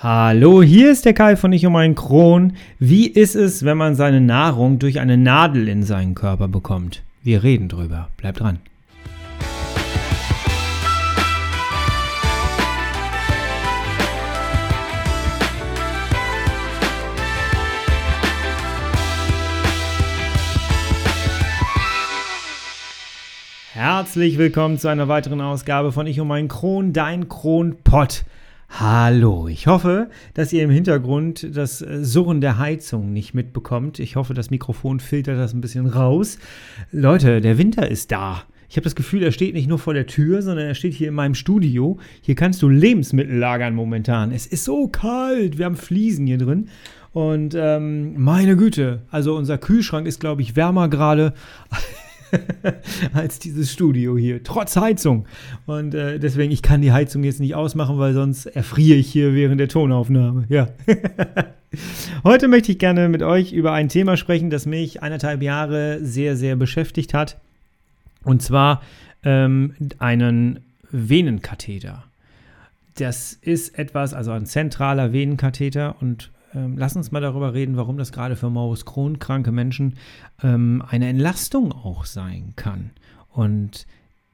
Hallo, hier ist der Kai von Ich um einen Kron. Wie ist es, wenn man seine Nahrung durch eine Nadel in seinen Körper bekommt? Wir reden drüber. Bleibt dran. Herzlich willkommen zu einer weiteren Ausgabe von Ich um einen Kron, dein Kronpott. Hallo, ich hoffe, dass ihr im Hintergrund das äh, Surren der Heizung nicht mitbekommt. Ich hoffe, das Mikrofon filtert das ein bisschen raus. Leute, der Winter ist da. Ich habe das Gefühl, er steht nicht nur vor der Tür, sondern er steht hier in meinem Studio. Hier kannst du Lebensmittel lagern momentan. Es ist so kalt. Wir haben Fliesen hier drin. Und ähm, meine Güte, also unser Kühlschrank ist, glaube ich, wärmer gerade als dieses Studio hier, trotz Heizung. Und äh, deswegen, ich kann die Heizung jetzt nicht ausmachen, weil sonst erfriere ich hier während der Tonaufnahme. Ja. Heute möchte ich gerne mit euch über ein Thema sprechen, das mich eineinhalb Jahre sehr, sehr beschäftigt hat. Und zwar ähm, einen Venenkatheter. Das ist etwas, also ein zentraler Venenkatheter und ähm, lass uns mal darüber reden, warum das gerade für Morbus Crohn kranke Menschen ähm, eine Entlastung auch sein kann und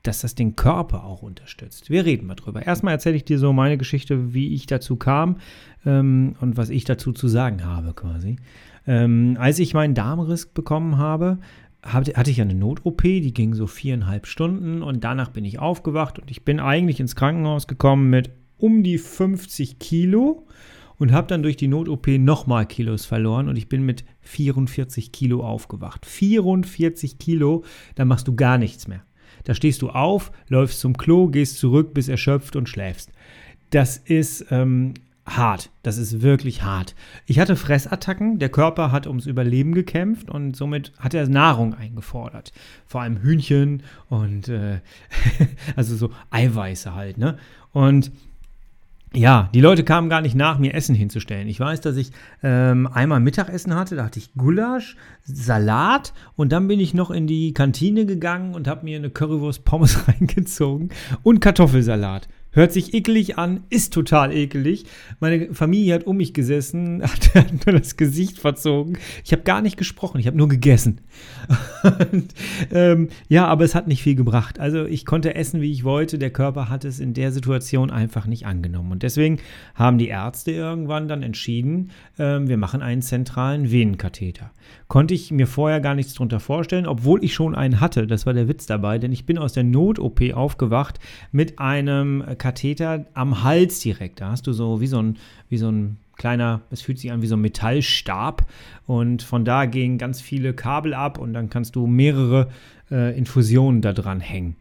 dass das den Körper auch unterstützt. Wir reden mal drüber. Erstmal erzähle ich dir so meine Geschichte, wie ich dazu kam ähm, und was ich dazu zu sagen habe quasi. Ähm, als ich meinen Darmriss bekommen habe, hatte ich eine Not-OP, die ging so viereinhalb Stunden und danach bin ich aufgewacht und ich bin eigentlich ins Krankenhaus gekommen mit um die 50 Kilo und habe dann durch die Not-OP nochmal Kilos verloren und ich bin mit 44 Kilo aufgewacht. 44 Kilo, da machst du gar nichts mehr. Da stehst du auf, läufst zum Klo, gehst zurück, bist erschöpft und schläfst. Das ist ähm, hart. Das ist wirklich hart. Ich hatte Fressattacken. Der Körper hat ums Überleben gekämpft und somit hat er Nahrung eingefordert. Vor allem Hühnchen und äh, also so Eiweiße halt. Ne? Und ja, die Leute kamen gar nicht nach, mir Essen hinzustellen. Ich weiß, dass ich ähm, einmal Mittagessen hatte, da hatte ich Gulasch, Salat und dann bin ich noch in die Kantine gegangen und habe mir eine Currywurst Pommes reingezogen und Kartoffelsalat. Hört sich ekelig an, ist total ekelig. Meine Familie hat um mich gesessen, hat, nur das Gesicht verzogen. Ich habe gar nicht gesprochen, ich habe nur gegessen. Und, ähm, ja, aber es hat nicht viel gebracht. Also ich konnte essen, wie ich wollte. Der Körper hat es in der Situation einfach nicht angenommen. Und deswegen haben die Ärzte irgendwann dann entschieden, ähm, wir machen einen zentralen Venenkatheter. Konnte ich mir vorher gar nichts drunter vorstellen, obwohl ich schon einen hatte. Das war der Witz dabei, denn ich bin aus der Not-OP aufgewacht mit einem Katheter am Hals direkt. Da hast du so wie so ein, wie so ein kleiner, es fühlt sich an wie so ein Metallstab und von da gehen ganz viele Kabel ab und dann kannst du mehrere äh, Infusionen da dran hängen.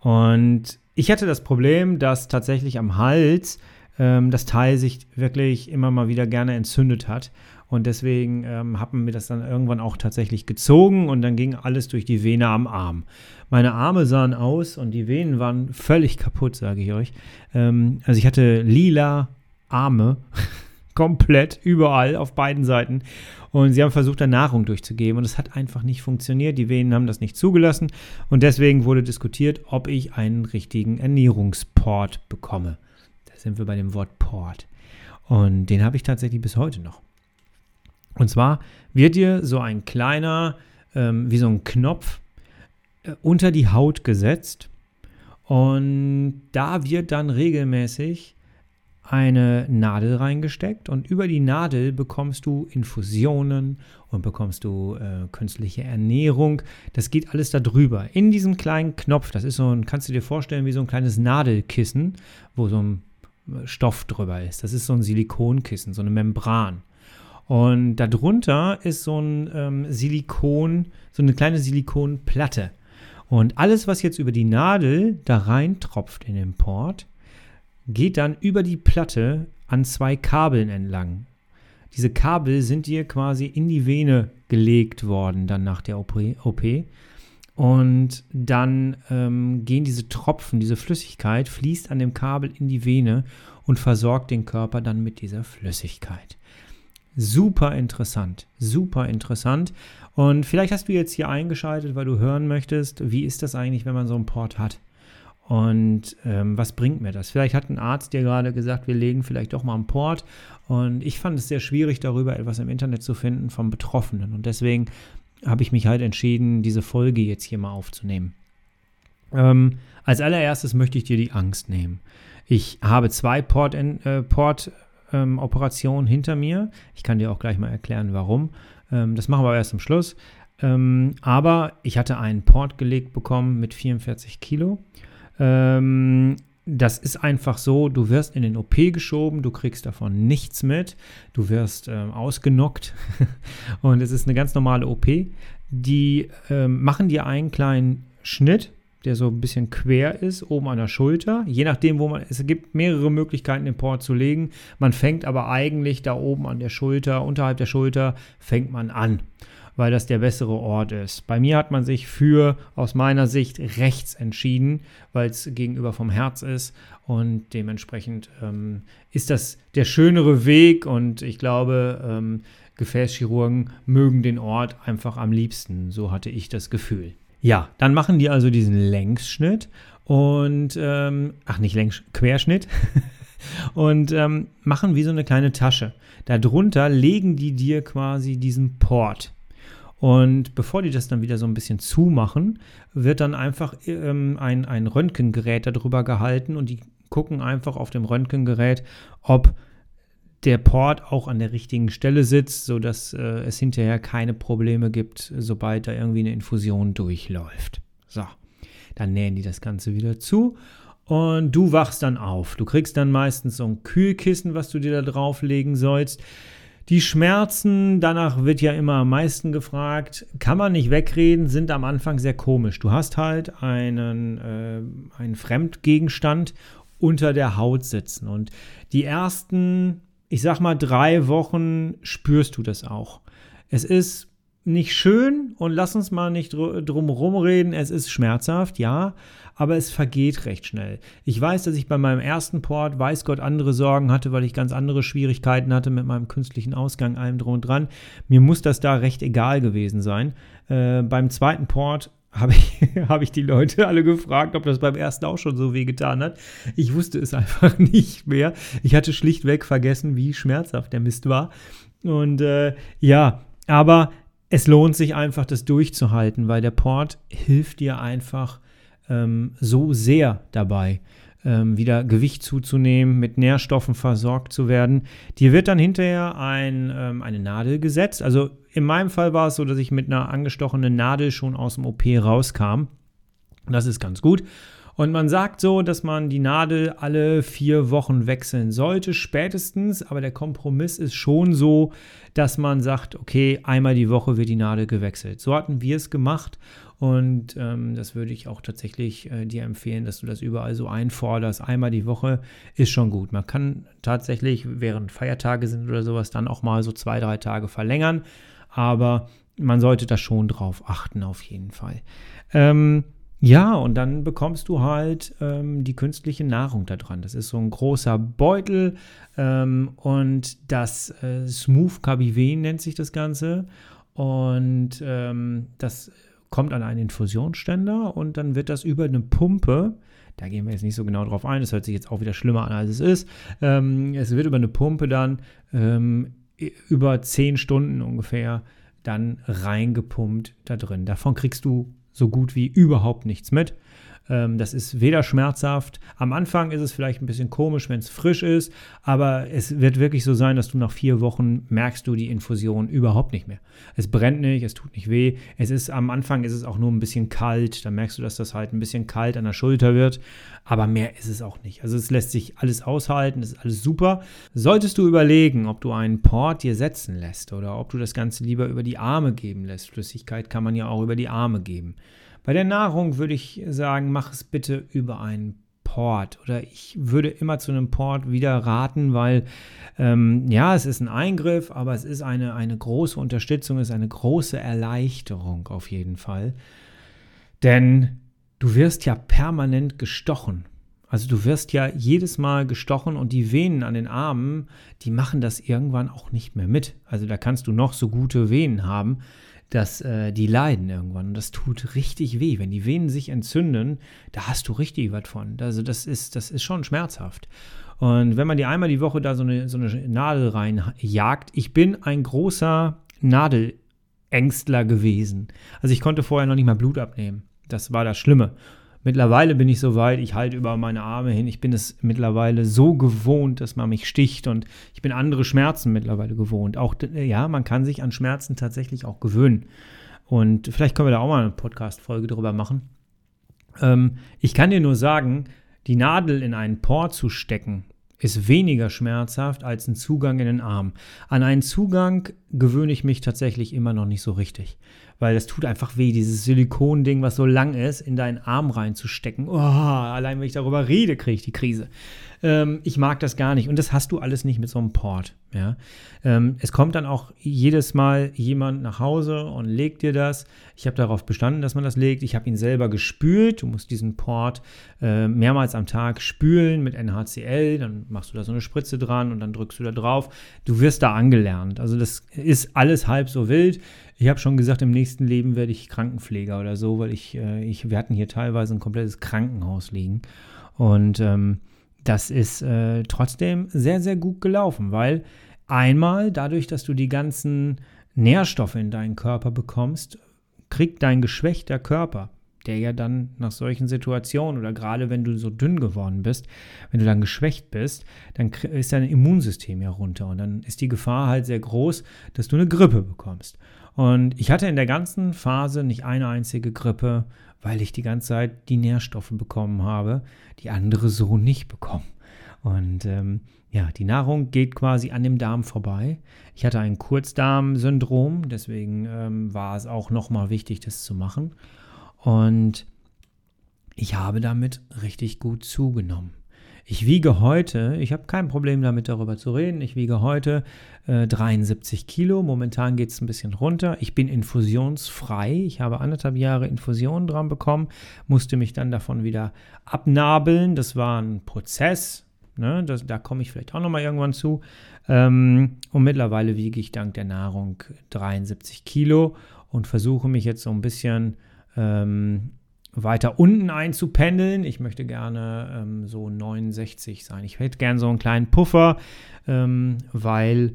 Und ich hatte das Problem, dass tatsächlich am Hals ähm, das Teil sich wirklich immer mal wieder gerne entzündet hat. Und deswegen ähm, haben wir das dann irgendwann auch tatsächlich gezogen und dann ging alles durch die Vene am Arm. Meine Arme sahen aus und die Venen waren völlig kaputt, sage ich euch. Ähm, also ich hatte lila Arme, komplett überall auf beiden Seiten. Und sie haben versucht, da Nahrung durchzugeben und es hat einfach nicht funktioniert. Die Venen haben das nicht zugelassen und deswegen wurde diskutiert, ob ich einen richtigen Ernährungsport bekomme. Da sind wir bei dem Wort Port. Und den habe ich tatsächlich bis heute noch. Und zwar wird dir so ein kleiner, ähm, wie so ein Knopf äh, unter die Haut gesetzt und da wird dann regelmäßig eine Nadel reingesteckt und über die Nadel bekommst du Infusionen und bekommst du äh, künstliche Ernährung. Das geht alles da drüber. In diesem kleinen Knopf, das ist so ein, kannst du dir vorstellen, wie so ein kleines Nadelkissen, wo so ein äh, Stoff drüber ist. Das ist so ein Silikonkissen, so eine Membran. Und darunter ist so ein ähm, Silikon, so eine kleine Silikonplatte. Und alles, was jetzt über die Nadel da reintropft in den Port, geht dann über die Platte an zwei Kabeln entlang. Diese Kabel sind dir quasi in die Vene gelegt worden, dann nach der OP. Und dann ähm, gehen diese Tropfen, diese Flüssigkeit, fließt an dem Kabel in die Vene und versorgt den Körper dann mit dieser Flüssigkeit. Super interessant, super interessant. Und vielleicht hast du jetzt hier eingeschaltet, weil du hören möchtest, wie ist das eigentlich, wenn man so einen Port hat. Und ähm, was bringt mir das? Vielleicht hat ein Arzt dir gerade gesagt, wir legen vielleicht doch mal einen Port. Und ich fand es sehr schwierig, darüber etwas im Internet zu finden vom Betroffenen. Und deswegen habe ich mich halt entschieden, diese Folge jetzt hier mal aufzunehmen. Ähm, als allererstes möchte ich dir die Angst nehmen. Ich habe zwei Port-Operationen Port, ähm, hinter mir. Ich kann dir auch gleich mal erklären, warum. Ähm, das machen wir erst am Schluss. Ähm, aber ich hatte einen Port gelegt bekommen mit 44 Kilo. Ähm, das ist einfach so, du wirst in den OP geschoben, du kriegst davon nichts mit, du wirst äh, ausgenockt und es ist eine ganz normale OP. Die äh, machen dir einen kleinen Schnitt, der so ein bisschen quer ist, oben an der Schulter. Je nachdem, wo man, es gibt mehrere Möglichkeiten, den Port zu legen. Man fängt aber eigentlich da oben an der Schulter, unterhalb der Schulter, fängt man an weil das der bessere Ort ist. Bei mir hat man sich für, aus meiner Sicht, rechts entschieden, weil es gegenüber vom Herz ist und dementsprechend ähm, ist das der schönere Weg und ich glaube, ähm, Gefäßchirurgen mögen den Ort einfach am liebsten. So hatte ich das Gefühl. Ja, dann machen die also diesen Längsschnitt und, ähm, ach nicht Längs, Querschnitt. und ähm, machen wie so eine kleine Tasche. Darunter legen die dir quasi diesen Port. Und bevor die das dann wieder so ein bisschen zumachen, wird dann einfach ähm, ein, ein Röntgengerät darüber gehalten und die gucken einfach auf dem Röntgengerät, ob der Port auch an der richtigen Stelle sitzt, sodass äh, es hinterher keine Probleme gibt, sobald da irgendwie eine Infusion durchläuft. So, dann nähen die das Ganze wieder zu und du wachst dann auf. Du kriegst dann meistens so ein Kühlkissen, was du dir da drauflegen sollst. Die Schmerzen, danach wird ja immer am meisten gefragt, kann man nicht wegreden, sind am Anfang sehr komisch. Du hast halt einen, äh, einen Fremdgegenstand unter der Haut sitzen und die ersten, ich sag mal, drei Wochen spürst du das auch. Es ist nicht schön und lass uns mal nicht drum rumreden, es ist schmerzhaft, ja, aber es vergeht recht schnell. Ich weiß, dass ich bei meinem ersten Port, weiß Gott, andere Sorgen hatte, weil ich ganz andere Schwierigkeiten hatte mit meinem künstlichen Ausgang, allem drum und dran. Mir muss das da recht egal gewesen sein. Äh, beim zweiten Port habe ich, hab ich die Leute alle gefragt, ob das beim ersten auch schon so weh getan hat. Ich wusste es einfach nicht mehr. Ich hatte schlichtweg vergessen, wie schmerzhaft der Mist war. Und äh, ja, aber es lohnt sich einfach, das durchzuhalten, weil der Port hilft dir einfach ähm, so sehr dabei, wieder Gewicht zuzunehmen, mit Nährstoffen versorgt zu werden. Dir wird dann hinterher ein, ähm, eine Nadel gesetzt. Also in meinem Fall war es so, dass ich mit einer angestochenen Nadel schon aus dem OP rauskam. Das ist ganz gut. Und man sagt so, dass man die Nadel alle vier Wochen wechseln sollte, spätestens. Aber der Kompromiss ist schon so, dass man sagt, okay, einmal die Woche wird die Nadel gewechselt. So hatten wir es gemacht. Und ähm, das würde ich auch tatsächlich äh, dir empfehlen, dass du das überall so einforderst. Einmal die Woche ist schon gut. Man kann tatsächlich, während Feiertage sind oder sowas, dann auch mal so zwei, drei Tage verlängern. Aber man sollte da schon drauf achten, auf jeden Fall. Ähm, ja, und dann bekommst du halt ähm, die künstliche Nahrung da dran. Das ist so ein großer Beutel ähm, und das äh, Smooth KBW nennt sich das Ganze. Und ähm, das kommt an einen Infusionsständer und dann wird das über eine Pumpe, da gehen wir jetzt nicht so genau drauf ein, das hört sich jetzt auch wieder schlimmer an, als es ist. Ähm, es wird über eine Pumpe dann ähm, über 10 Stunden ungefähr dann reingepumpt da drin. Davon kriegst du so gut wie überhaupt nichts mit. Ähm, das ist weder schmerzhaft. Am Anfang ist es vielleicht ein bisschen komisch, wenn es frisch ist, aber es wird wirklich so sein, dass du nach vier Wochen merkst du die Infusion überhaupt nicht mehr. Es brennt nicht, es tut nicht weh. Es ist am Anfang ist es auch nur ein bisschen kalt. Da merkst du, dass das halt ein bisschen kalt an der Schulter wird, aber mehr ist es auch nicht. Also es lässt sich alles aushalten, es ist alles super. Solltest du überlegen, ob du einen Port dir setzen lässt oder ob du das Ganze lieber über die Arme geben lässt. Flüssigkeit kann man ja auch über die Arme geben. Bei der Nahrung würde ich sagen, mach es bitte über einen Port. Oder ich würde immer zu einem Port wieder raten, weil ähm, ja, es ist ein Eingriff, aber es ist eine, eine große Unterstützung, es ist eine große Erleichterung auf jeden Fall. Denn du wirst ja permanent gestochen. Also du wirst ja jedes Mal gestochen und die Venen an den Armen, die machen das irgendwann auch nicht mehr mit. Also da kannst du noch so gute Venen haben, dass äh, die leiden irgendwann. Und das tut richtig weh. Wenn die Venen sich entzünden, da hast du richtig was von. Also das ist, das ist schon schmerzhaft. Und wenn man die einmal die Woche da so eine, so eine Nadel reinjagt, ich bin ein großer Nadelängstler gewesen. Also ich konnte vorher noch nicht mal Blut abnehmen. Das war das Schlimme. Mittlerweile bin ich so weit, ich halte über meine Arme hin. Ich bin es mittlerweile so gewohnt, dass man mich sticht und ich bin andere Schmerzen mittlerweile gewohnt. Auch, ja, man kann sich an Schmerzen tatsächlich auch gewöhnen. Und vielleicht können wir da auch mal eine Podcast-Folge drüber machen. Ähm, ich kann dir nur sagen, die Nadel in einen Port zu stecken, ist weniger schmerzhaft als ein Zugang in den Arm. An einen Zugang gewöhne ich mich tatsächlich immer noch nicht so richtig, weil das tut einfach weh, dieses Silikonding, was so lang ist, in deinen Arm reinzustecken. Oh, allein wenn ich darüber rede, kriege ich die Krise. Ähm, ich mag das gar nicht und das hast du alles nicht mit so einem Port. Ja? Ähm, es kommt dann auch jedes Mal jemand nach Hause und legt dir das. Ich habe darauf bestanden, dass man das legt. Ich habe ihn selber gespült. Du musst diesen Port äh, mehrmals am Tag spülen mit NHCL. Dann machst du da so eine Spritze dran und dann drückst du da drauf. Du wirst da angelernt. Also das ist alles halb so wild. Ich habe schon gesagt, im nächsten Leben werde ich Krankenpfleger oder so, weil ich, äh, ich wir hatten hier teilweise ein komplettes Krankenhaus liegen. Und ähm, das ist äh, trotzdem sehr, sehr gut gelaufen, weil einmal dadurch, dass du die ganzen Nährstoffe in deinen Körper bekommst, kriegt dein geschwächter Körper, der ja dann nach solchen Situationen oder gerade wenn du so dünn geworden bist, wenn du dann geschwächt bist, dann ist dein Immunsystem ja runter und dann ist die Gefahr halt sehr groß, dass du eine Grippe bekommst. Und ich hatte in der ganzen Phase nicht eine einzige Grippe weil ich die ganze Zeit die Nährstoffe bekommen habe, die andere so nicht bekommen. Und ähm, ja, die Nahrung geht quasi an dem Darm vorbei. Ich hatte ein Kurzdarmsyndrom, deswegen ähm, war es auch nochmal wichtig, das zu machen. Und ich habe damit richtig gut zugenommen. Ich wiege heute, ich habe kein Problem damit darüber zu reden, ich wiege heute äh, 73 Kilo. Momentan geht es ein bisschen runter. Ich bin infusionsfrei. Ich habe anderthalb Jahre Infusionen dran bekommen, musste mich dann davon wieder abnabeln. Das war ein Prozess. Ne? Das, da komme ich vielleicht auch nochmal irgendwann zu. Ähm, und mittlerweile wiege ich dank der Nahrung 73 Kilo und versuche mich jetzt so ein bisschen ähm, weiter unten einzupendeln. Ich möchte gerne ähm, so 69 sein. Ich hätte gerne so einen kleinen Puffer, ähm, weil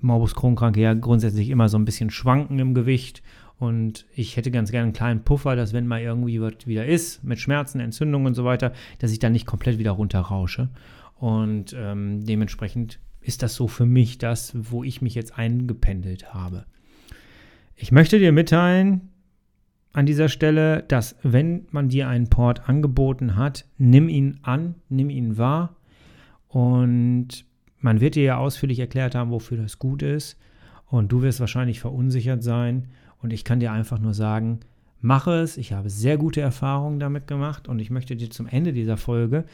Morbus Crohn-Kranke ja grundsätzlich immer so ein bisschen schwanken im Gewicht. Und ich hätte ganz gerne einen kleinen Puffer, dass wenn mal irgendwie was wieder ist, mit Schmerzen, Entzündungen und so weiter, dass ich dann nicht komplett wieder runterrausche. Und ähm, dementsprechend ist das so für mich das, wo ich mich jetzt eingependelt habe. Ich möchte dir mitteilen, an dieser Stelle, dass wenn man dir einen Port angeboten hat, nimm ihn an, nimm ihn wahr und man wird dir ja ausführlich erklärt haben, wofür das gut ist und du wirst wahrscheinlich verunsichert sein und ich kann dir einfach nur sagen, mache es. Ich habe sehr gute Erfahrungen damit gemacht und ich möchte dir zum Ende dieser Folge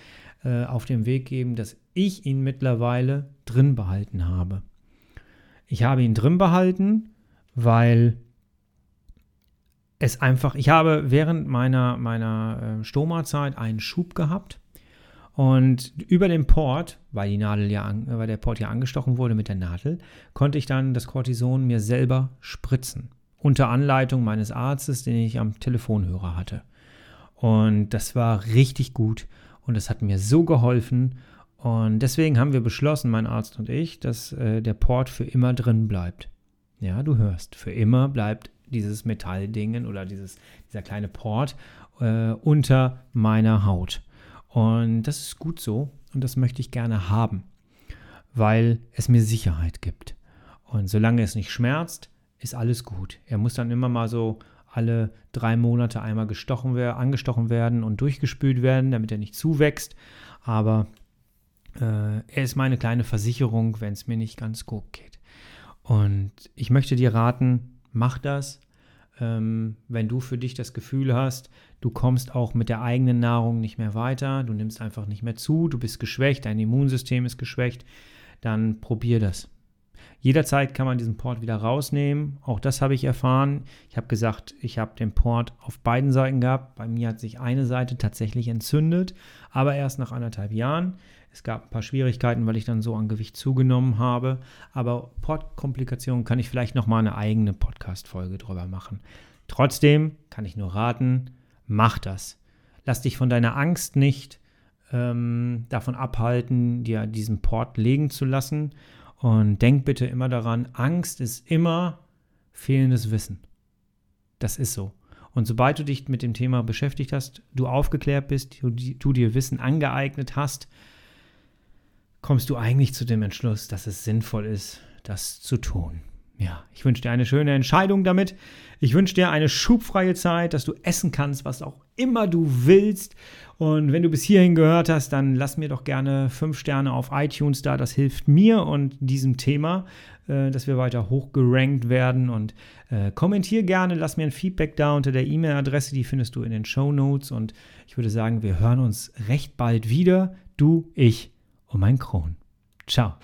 äh, auf den Weg geben, dass ich ihn mittlerweile drin behalten habe. Ich habe ihn drin behalten, weil es einfach, ich habe während meiner, meiner äh, Stoma-Zeit einen Schub gehabt und über den Port, weil die Nadel ja, weil der Port ja angestochen wurde mit der Nadel, konnte ich dann das Cortison mir selber spritzen. Unter Anleitung meines Arztes, den ich am Telefonhörer hatte. Und das war richtig gut und das hat mir so geholfen. Und deswegen haben wir beschlossen, mein Arzt und ich, dass äh, der Port für immer drin bleibt. Ja, du hörst, für immer bleibt dieses Metalldingen oder dieses, dieser kleine Port äh, unter meiner Haut. Und das ist gut so und das möchte ich gerne haben, weil es mir Sicherheit gibt. Und solange es nicht schmerzt, ist alles gut. Er muss dann immer mal so alle drei Monate einmal gestochen angestochen werden und durchgespült werden, damit er nicht zuwächst. Aber äh, er ist meine kleine Versicherung, wenn es mir nicht ganz gut geht. Und ich möchte dir raten, mach das. Ähm, wenn du für dich das Gefühl hast, du kommst auch mit der eigenen Nahrung nicht mehr weiter, du nimmst einfach nicht mehr zu, du bist geschwächt, dein Immunsystem ist geschwächt, dann probier das. Jederzeit kann man diesen Port wieder rausnehmen. Auch das habe ich erfahren. Ich habe gesagt, ich habe den Port auf beiden Seiten gehabt. Bei mir hat sich eine Seite tatsächlich entzündet, aber erst nach anderthalb Jahren. Es gab ein paar Schwierigkeiten, weil ich dann so an Gewicht zugenommen habe. Aber Portkomplikationen kann ich vielleicht nochmal eine eigene Podcast-Folge drüber machen. Trotzdem kann ich nur raten, mach das. Lass dich von deiner Angst nicht ähm, davon abhalten, dir diesen Port legen zu lassen. Und denk bitte immer daran, Angst ist immer fehlendes Wissen. Das ist so. Und sobald du dich mit dem Thema beschäftigt hast, du aufgeklärt bist, du, du dir Wissen angeeignet hast, kommst du eigentlich zu dem Entschluss, dass es sinnvoll ist, das zu tun. Ja, ich wünsche dir eine schöne Entscheidung damit. Ich wünsche dir eine schubfreie Zeit, dass du essen kannst, was auch immer du willst. Und wenn du bis hierhin gehört hast, dann lass mir doch gerne fünf Sterne auf iTunes da. Das hilft mir und diesem Thema, äh, dass wir weiter hochgerankt werden. Und äh, kommentier gerne, lass mir ein Feedback da unter der E-Mail-Adresse, die findest du in den Show Notes. Und ich würde sagen, wir hören uns recht bald wieder. Du, ich und mein Kron. Ciao.